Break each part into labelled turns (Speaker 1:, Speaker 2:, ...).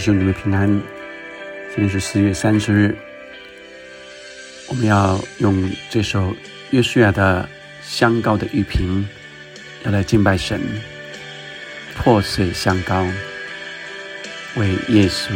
Speaker 1: 弟兄姊妹平安，今天是四月三十日，我们要用这首约书亚的香膏的玉瓶，要来敬拜神，破碎香膏为耶稣。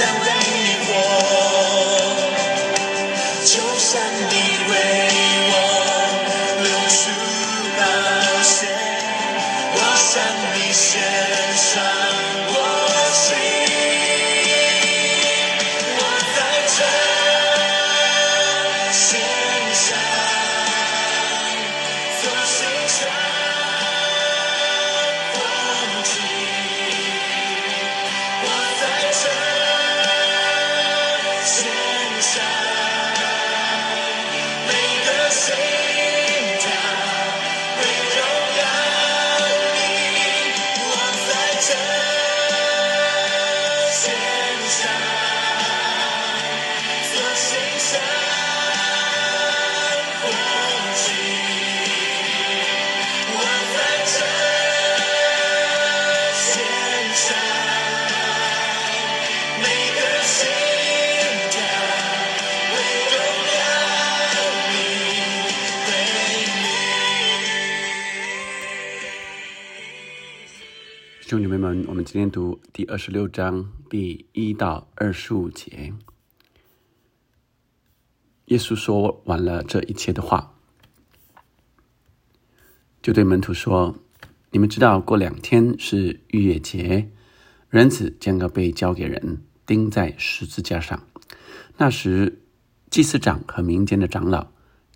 Speaker 2: the way.
Speaker 1: 弟兄姊妹们，我们今天读第二十六章第一到二十五节。耶稣说完了这一切的话，就对门徒说：“你们知道，过两天是逾越节，人子将要被交给人，钉在十字架上。那时，祭司长和民间的长老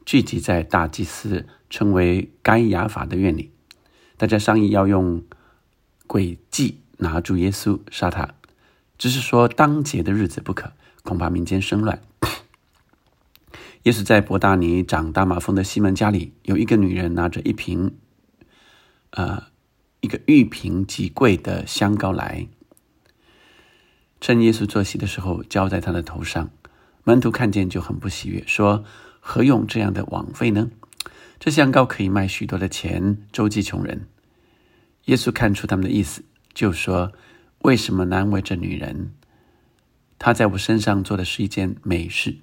Speaker 1: 聚集在大祭司称为该亚法的院里，大家商议要用。”诡计拿住耶稣杀他，只是说当节的日子不可，恐怕民间生乱。耶稣在伯大尼长大马蜂的西门家里，有一个女人拿着一瓶，呃，一个玉瓶极贵的香膏来，趁耶稣坐席的时候浇在他的头上。门徒看见就很不喜悦，说：“何用这样的枉费呢？这香膏可以卖许多的钱，周济穷人。”耶稣看出他们的意思，就说：“为什么难为这女人？她在我身上做的是一件美事，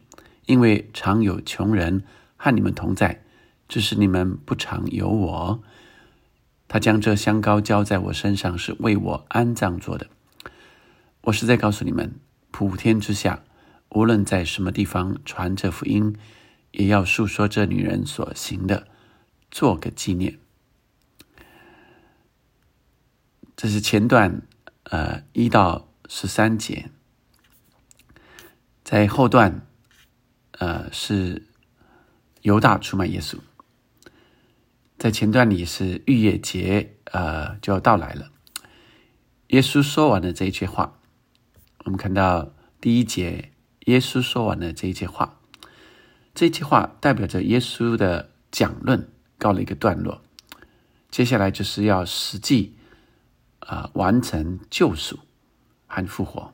Speaker 1: 因为常有穷人和你们同在，只是你们不常有我。他将这香膏浇在我身上，是为我安葬做的。我是在告诉你们，普天之下，无论在什么地方传这福音，也要述说这女人所行的，做个纪念。”这是前段，呃，一到十三节，在后段，呃，是犹大出卖耶稣。在前段里是逾越节，呃，就要到来了。耶稣说完了这一句话，我们看到第一节，耶稣说完了这一句话，这句话代表着耶稣的讲论告了一个段落，接下来就是要实际啊完成救赎和复活。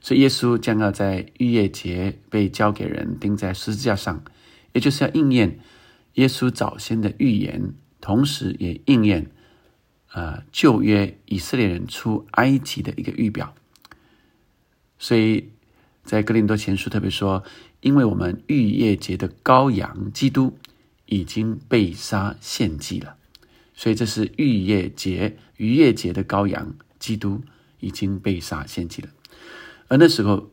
Speaker 1: 所以耶稣将要在逾越节被交给人钉在十字架上，也就是要应验耶稣早先的预言，同时也应验呃旧约以色列人出埃及的一个预表。所以在哥林多前书特别说，因为我们逾越节的羔羊基督已经被杀献祭了，所以这是逾越节逾越节的羔羊基督已经被杀献祭了。而那时候，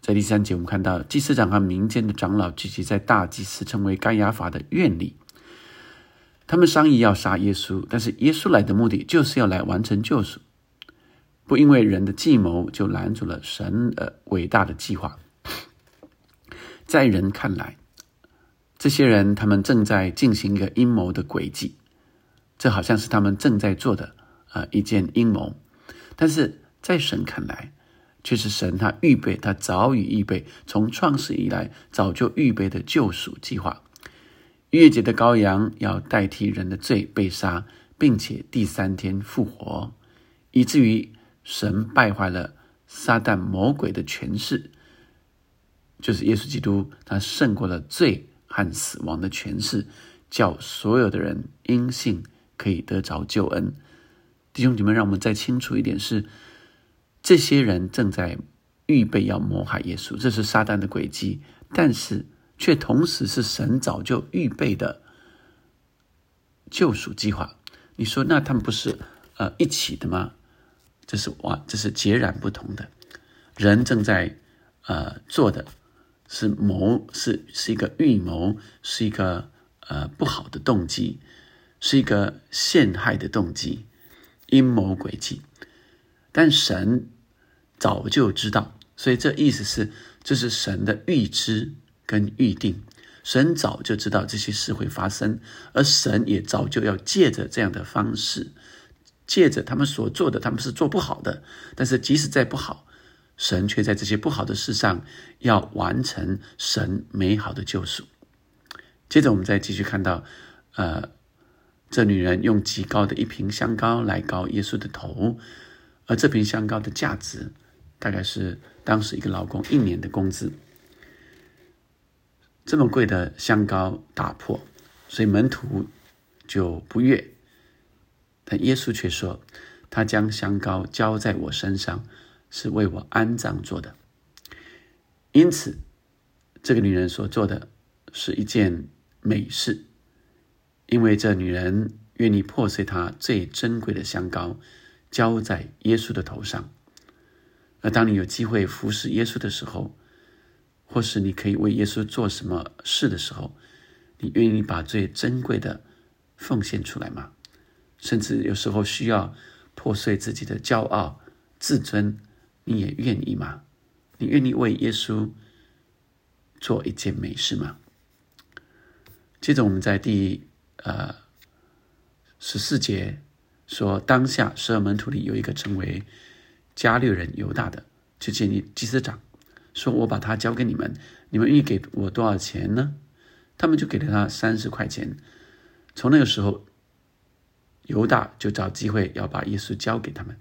Speaker 1: 在第三节，我们看到祭司长和民间的长老聚集在大祭司称为该亚法的院里，他们商议要杀耶稣。但是耶稣来的目的就是要来完成救赎，不因为人的计谋就拦住了神的伟大的计划。在人看来，这些人他们正在进行一个阴谋的诡计，这好像是他们正在做的啊一件阴谋。但是在神看来，却是神，他预备，他早已预备，从创世以来早就预备的救赎计划。逾越节的羔羊要代替人的罪被杀，并且第三天复活，以至于神败坏了撒旦魔鬼的权势，就是耶稣基督，他胜过了罪和死亡的权势，叫所有的人因信可以得着救恩。弟兄姐妹，让我们再清楚一点是。这些人正在预备要谋害耶稣，这是撒旦的诡计，但是却同时是神早就预备的救赎计划。你说，那他们不是呃一起的吗？这是哇，这是截然不同的。人正在呃做的是谋，是是一个预谋，是一个呃不好的动机，是一个陷害的动机，阴谋诡计。但神早就知道，所以这意思是，这是神的预知跟预定。神早就知道这些事会发生，而神也早就要借着这样的方式，借着他们所做的，他们是做不好的。但是即使再不好，神却在这些不好的事上要完成神美好的救赎。接着我们再继续看到，呃，这女人用极高的一瓶香膏来膏耶稣的头。而这瓶香膏的价值，大概是当时一个劳工一年的工资。这么贵的香膏打破，所以门徒就不悦。但耶稣却说：“他将香膏浇在我身上，是为我安葬做的。”因此，这个女人所做的是一件美事，因为这女人愿意破碎她最珍贵的香膏。浇在耶稣的头上，而当你有机会服侍耶稣的时候，或是你可以为耶稣做什么事的时候，你愿意把最珍贵的奉献出来吗？甚至有时候需要破碎自己的骄傲、自尊，你也愿意吗？你愿意为耶稣做一件美事吗？接着，我们在第呃十四节。说当下十二门徒里有一个称为加略人犹大的，就建议祭司长说：“我把他交给你们，你们愿意给我多少钱呢？”他们就给了他三十块钱。从那个时候，犹大就找机会要把耶稣交给他们。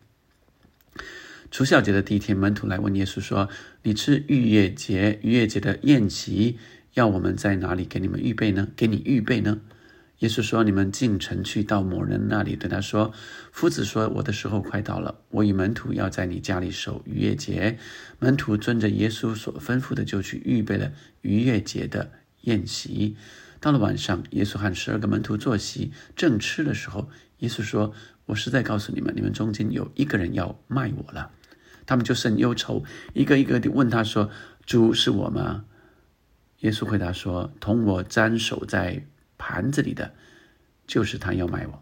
Speaker 1: 除孝节的第一天，门徒来问耶稣说：“你吃逾越节逾越节的宴席，要我们在哪里给你们预备呢？给你预备呢？”耶稣说：“你们进城去，到某人那里，对他说：‘夫子说，我的时候快到了，我与门徒要在你家里守逾越节。’门徒遵着耶稣所吩咐的，就去预备了逾越节的宴席。到了晚上，耶稣和十二个门徒坐席，正吃的时候，耶稣说：‘我实在告诉你们，你们中间有一个人要卖我了。’他们就甚忧愁，一个一个地问他说：‘主是我吗？’耶稣回答说：‘同我沾手在。’盘子里的，就是他要卖我。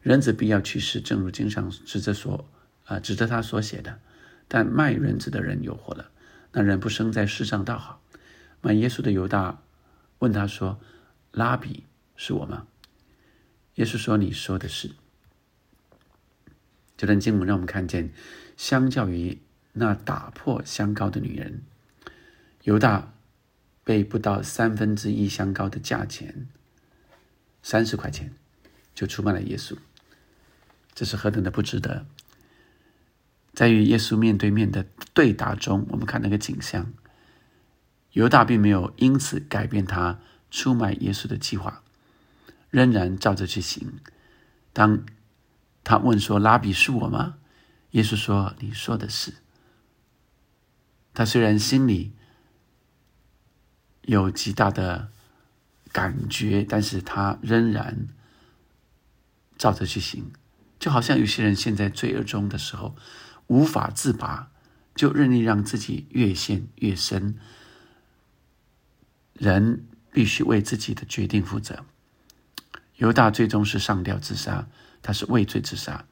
Speaker 1: 人子必要去世，正如经上指着所啊指着他所写的。但卖人子的人有活了。那人不生在世上倒好。卖耶稣的犹大问他说：“拉比是我吗？”耶稣说：“你说的是。”这段经文让我们看见，相较于那打破香膏的女人，犹大。被不到三分之一香膏的价钱，三十块钱，就出卖了耶稣。这是何等的不值得！在与耶稣面对面的对答中，我们看那个景象，犹大并没有因此改变他出卖耶稣的计划，仍然照着去行。当他问说：“拉比是我吗？”耶稣说：“你说的是。”他虽然心里有极大的感觉，但是他仍然照着去行。就好像有些人陷在罪恶中的时候无法自拔，就任意让自己越陷越深。人必须为自己的决定负责。犹大最终是上吊自杀，他是畏罪自杀。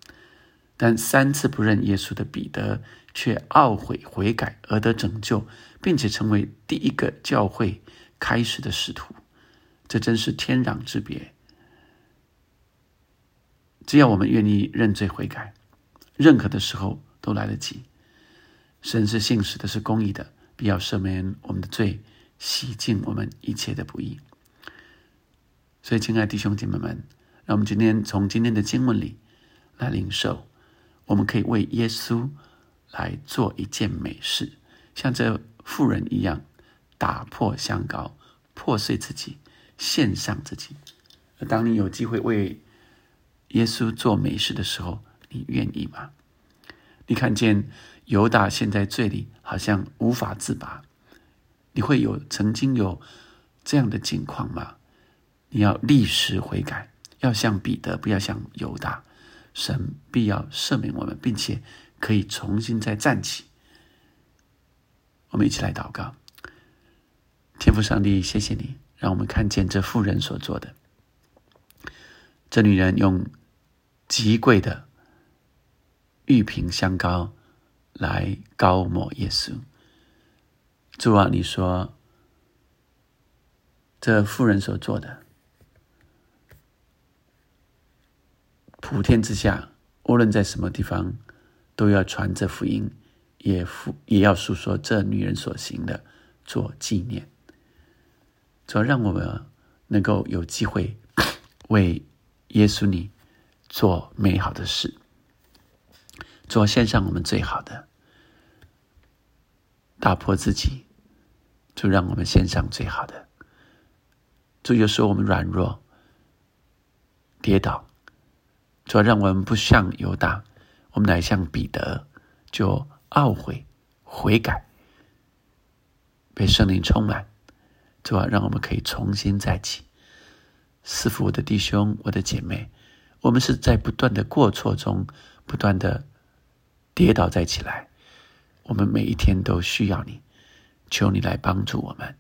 Speaker 1: 但三次不认耶稣的彼得却懊悔悔改而得拯救，并且成为第一个教会开始的使徒，这真是天壤之别。只要我们愿意认罪悔改，任何的时候都来得及。神是信实的，是公义的，必要赦免我们的罪，洗净我们一切的不义。所以，亲爱的弟兄姐妹们，让我们今天从今天的经文里来领受，我们可以为耶稣来做一件美事，像这妇人一样，打破香膏，破碎自己，献上自己。当你有机会为耶稣做美事的时候，你愿意吗？你看见犹大陷在罪里，好像无法自拔，你会有曾经有这样的境况吗？你要立时悔改，要像彼得，不要像犹大。神必要赦免我们，并且可以重新再站起。我们一起来祷告，天父上帝，谢谢你，让我们看见这妇人所做的。这女人用。极贵的玉瓶香膏来高抹耶稣。主啊，你说这妇人所做的，普天之下，无论在什么地方，都要传这福音，也复也要诉说这女人所行的，做纪念。主要让我们能够有机会 为耶稣你。做美好的事，做献上我们最好的，打破自己，就让我们献上最好的。就有时候我们软弱、跌倒，主要让我们不像犹大，我们乃像彼得，就懊悔、悔改，被圣灵充满，主啊让我们可以重新再起。师傅，我的弟兄，我的姐妹。我们是在不断的过错中，不断的跌倒再起来。我们每一天都需要你，求你来帮助我们。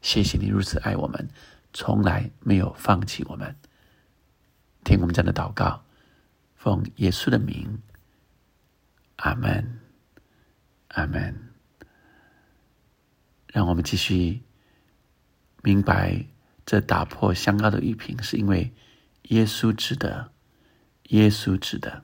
Speaker 1: 谢谢你如此爱我们，从来没有放弃我们。听我们这样的祷告，奉耶稣的名，阿门，阿门。让我们继续明白，这打破香膏的玉瓶，是因为。耶稣值得，耶稣值得。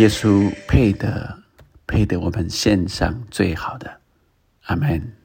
Speaker 1: 耶稣配得，配得我们献上最好的。阿门。